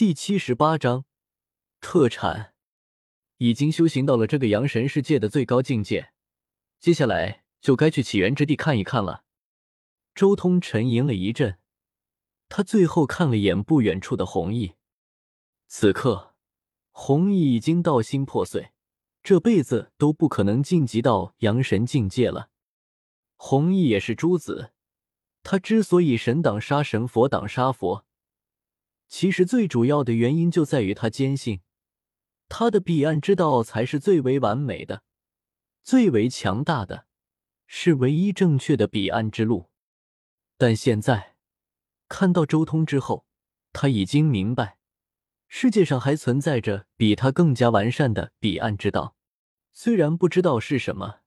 第七十八章特产，已经修行到了这个阳神世界的最高境界，接下来就该去起源之地看一看了。周通沉吟了一阵，他最后看了眼不远处的红毅。此刻，红毅已经道心破碎，这辈子都不可能晋级到阳神境界了。红毅也是诸子，他之所以神挡杀神，佛挡杀佛。其实最主要的原因就在于他坚信，他的彼岸之道才是最为完美的、最为强大的，是唯一正确的彼岸之路。但现在看到周通之后，他已经明白，世界上还存在着比他更加完善的彼岸之道。虽然不知道是什么，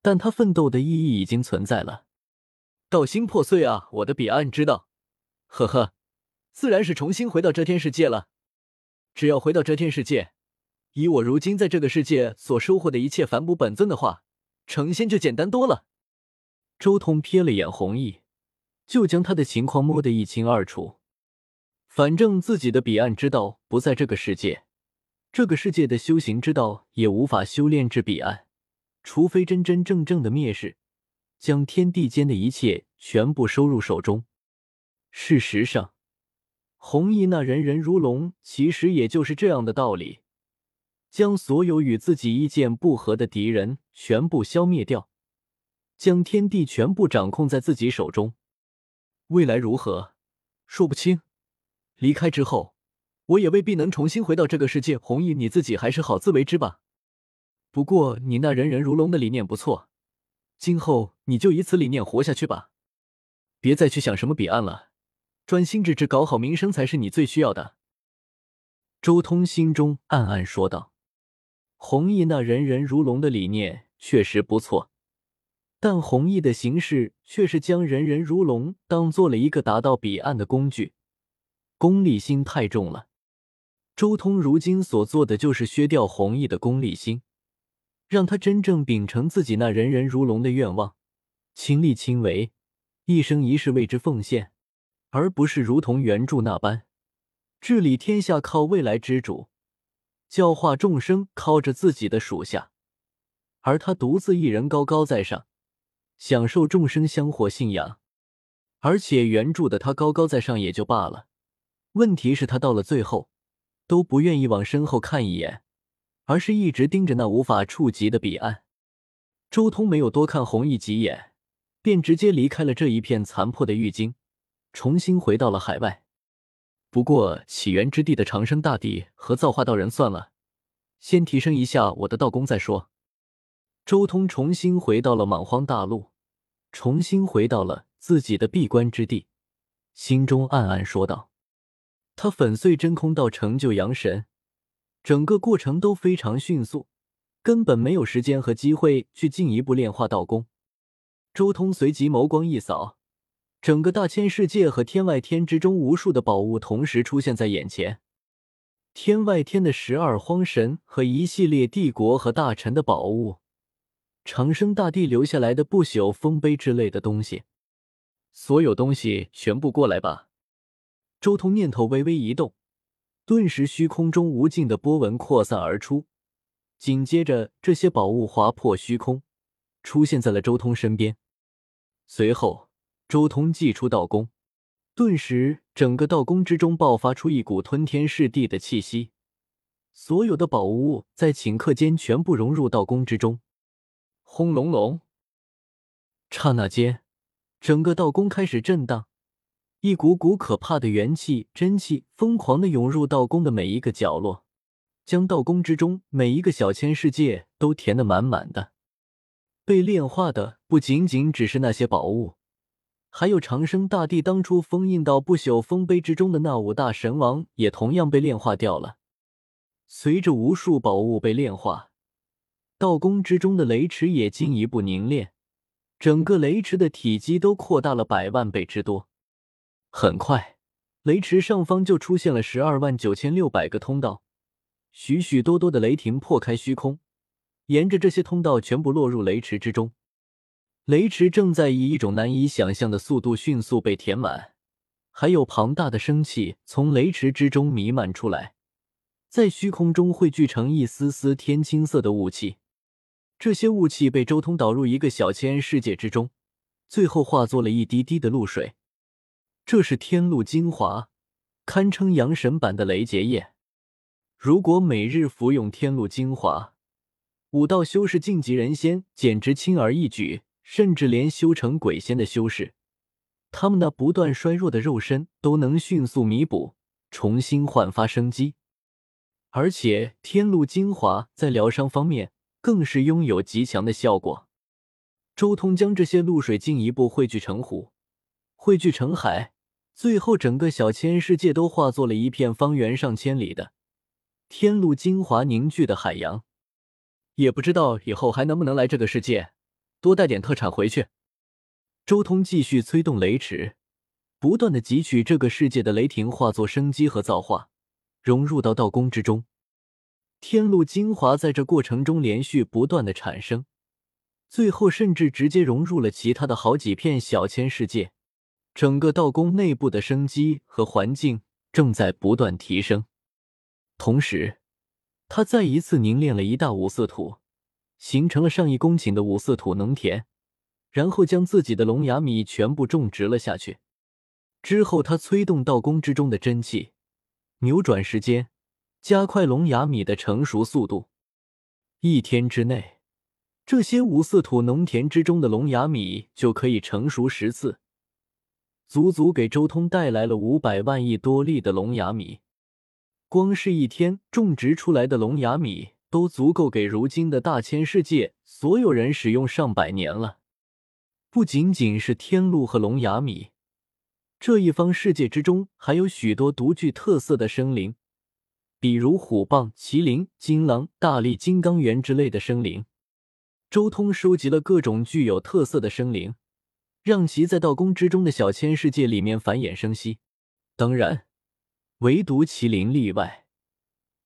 但他奋斗的意义已经存在了。道心破碎啊，我的彼岸之道，呵呵。自然是重新回到遮天世界了。只要回到遮天世界，以我如今在这个世界所收获的一切反哺本尊的话，成仙就简单多了。周通瞥了眼弘毅，就将他的情况摸得一清二楚。反正自己的彼岸之道不在这个世界，这个世界的修行之道也无法修炼至彼岸，除非真真正正的灭世，将天地间的一切全部收入手中。事实上。弘毅那人人如龙，其实也就是这样的道理，将所有与自己意见不合的敌人全部消灭掉，将天地全部掌控在自己手中。未来如何，说不清。离开之后，我也未必能重新回到这个世界。弘毅，你自己还是好自为之吧。不过你那人人如龙的理念不错，今后你就以此理念活下去吧，别再去想什么彼岸了。专心致志搞好名声才是你最需要的。”周通心中暗暗说道。弘毅那人人如龙的理念确实不错，但弘毅的行事却是将人人如龙当做了一个达到彼岸的工具，功利心太重了。周通如今所做的就是削掉弘毅的功利心，让他真正秉承自己那人人如龙的愿望，亲力亲为，一生一世为之奉献。而不是如同原著那般，治理天下靠未来之主，教化众生靠着自己的属下，而他独自一人高高在上，享受众生香火信仰。而且原著的他高高在上也就罢了，问题是，他到了最后都不愿意往身后看一眼，而是一直盯着那无法触及的彼岸。周通没有多看弘毅几眼，便直接离开了这一片残破的玉京。重新回到了海外，不过起源之地的长生大帝和造化道人算了，先提升一下我的道功再说。周通重新回到了莽荒大陆，重新回到了自己的闭关之地，心中暗暗说道：“他粉碎真空道成就阳神，整个过程都非常迅速，根本没有时间和机会去进一步炼化道功。”周通随即眸光一扫。整个大千世界和天外天之中，无数的宝物同时出现在眼前。天外天的十二荒神和一系列帝国和大臣的宝物，长生大帝留下来的不朽丰碑之类的东西，所有东西全部过来吧。周通念头微微一动，顿时虚空中无尽的波纹扩散而出，紧接着这些宝物划破虚空，出现在了周通身边，随后。周通祭出道功，顿时整个道宫之中爆发出一股吞天噬地的气息，所有的宝物在顷刻间全部融入道宫之中。轰隆隆！刹那间，整个道宫开始震荡，一股股可怕的元气、真气疯狂的涌入道宫的每一个角落，将道宫之中每一个小千世界都填得满满的。被炼化的不仅仅只是那些宝物。还有长生大帝当初封印到不朽丰碑之中的那五大神王，也同样被炼化掉了。随着无数宝物被炼化，道宫之中的雷池也进一步凝练，整个雷池的体积都扩大了百万倍之多。很快，雷池上方就出现了十二万九千六百个通道，许许多多的雷霆破开虚空，沿着这些通道全部落入雷池之中。雷池正在以一种难以想象的速度迅速被填满，还有庞大的生气从雷池之中弥漫出来，在虚空中汇聚成一丝丝天青色的雾气。这些雾气被周通导入一个小千世界之中，最后化作了一滴滴的露水。这是天露精华，堪称阳神版的雷劫液。如果每日服用天露精华，武道修士晋级人仙简直轻而易举，甚至连修成鬼仙的修士，他们那不断衰弱的肉身都能迅速弥补，重新焕发生机。而且天露精华在疗伤方面更是拥有极强的效果。周通将这些露水进一步汇聚成湖，汇聚成海，最后整个小千世界都化作了一片方圆上千里的天露精华凝聚的海洋。也不知道以后还能不能来这个世界，多带点特产回去。周通继续催动雷池，不断的汲取这个世界的雷霆，化作生机和造化，融入到道宫之中。天路精华在这过程中连续不断的产生，最后甚至直接融入了其他的好几片小千世界。整个道宫内部的生机和环境正在不断提升，同时。他再一次凝练了一大五色土，形成了上亿公顷的五色土农田，然后将自己的龙牙米全部种植了下去。之后，他催动道宫之中的真气，扭转时间，加快龙牙米的成熟速度。一天之内，这些五色土农田之中的龙牙米就可以成熟十次，足足给周通带来了五百万亿多粒的龙牙米。光是一天种植出来的龙牙米，都足够给如今的大千世界所有人使用上百年了。不仅仅是天鹿和龙牙米，这一方世界之中还有许多独具特色的生灵，比如虎蚌、麒麟、金狼、大力金刚猿之类的生灵。周通收集了各种具有特色的生灵，让其在道宫之中的小千世界里面繁衍生息。当然。唯独麒麟例外，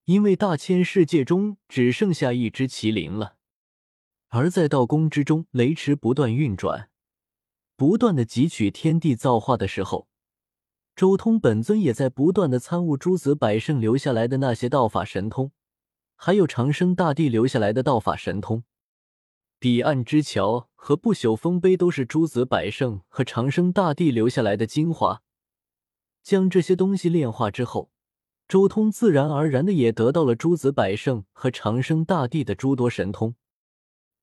因为大千世界中只剩下一只麒麟了。而在道宫之中，雷池不断运转，不断的汲取天地造化的时候，周通本尊也在不断的参悟诸子百圣留下来的那些道法神通，还有长生大帝留下来的道法神通。彼岸之桥和不朽丰碑都是诸子百圣和长生大帝留下来的精华。将这些东西炼化之后，周通自然而然的也得到了诸子百圣和长生大帝的诸多神通。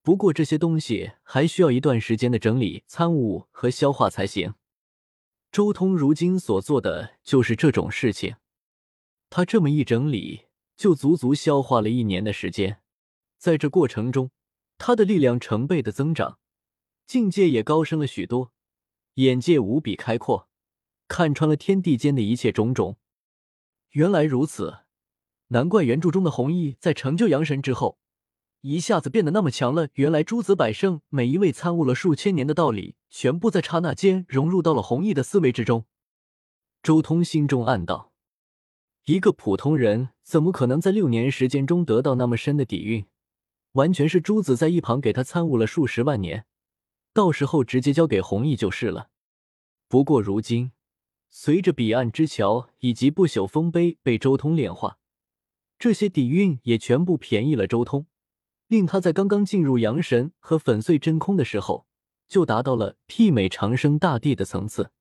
不过这些东西还需要一段时间的整理、参悟和消化才行。周通如今所做的就是这种事情。他这么一整理，就足足消化了一年的时间。在这过程中，他的力量成倍的增长，境界也高升了许多，眼界无比开阔。看穿了天地间的一切种种，原来如此，难怪原著中的弘毅在成就阳神之后，一下子变得那么强了。原来诸子百圣每一位参悟了数千年的道理，全部在刹那间融入到了弘毅的思维之中。周通心中暗道：一个普通人怎么可能在六年时间中得到那么深的底蕴？完全是诸子在一旁给他参悟了数十万年，到时候直接交给弘毅就是了。不过如今。随着彼岸之桥以及不朽丰碑被周通炼化，这些底蕴也全部便宜了周通，令他在刚刚进入阳神和粉碎真空的时候，就达到了媲美长生大帝的层次。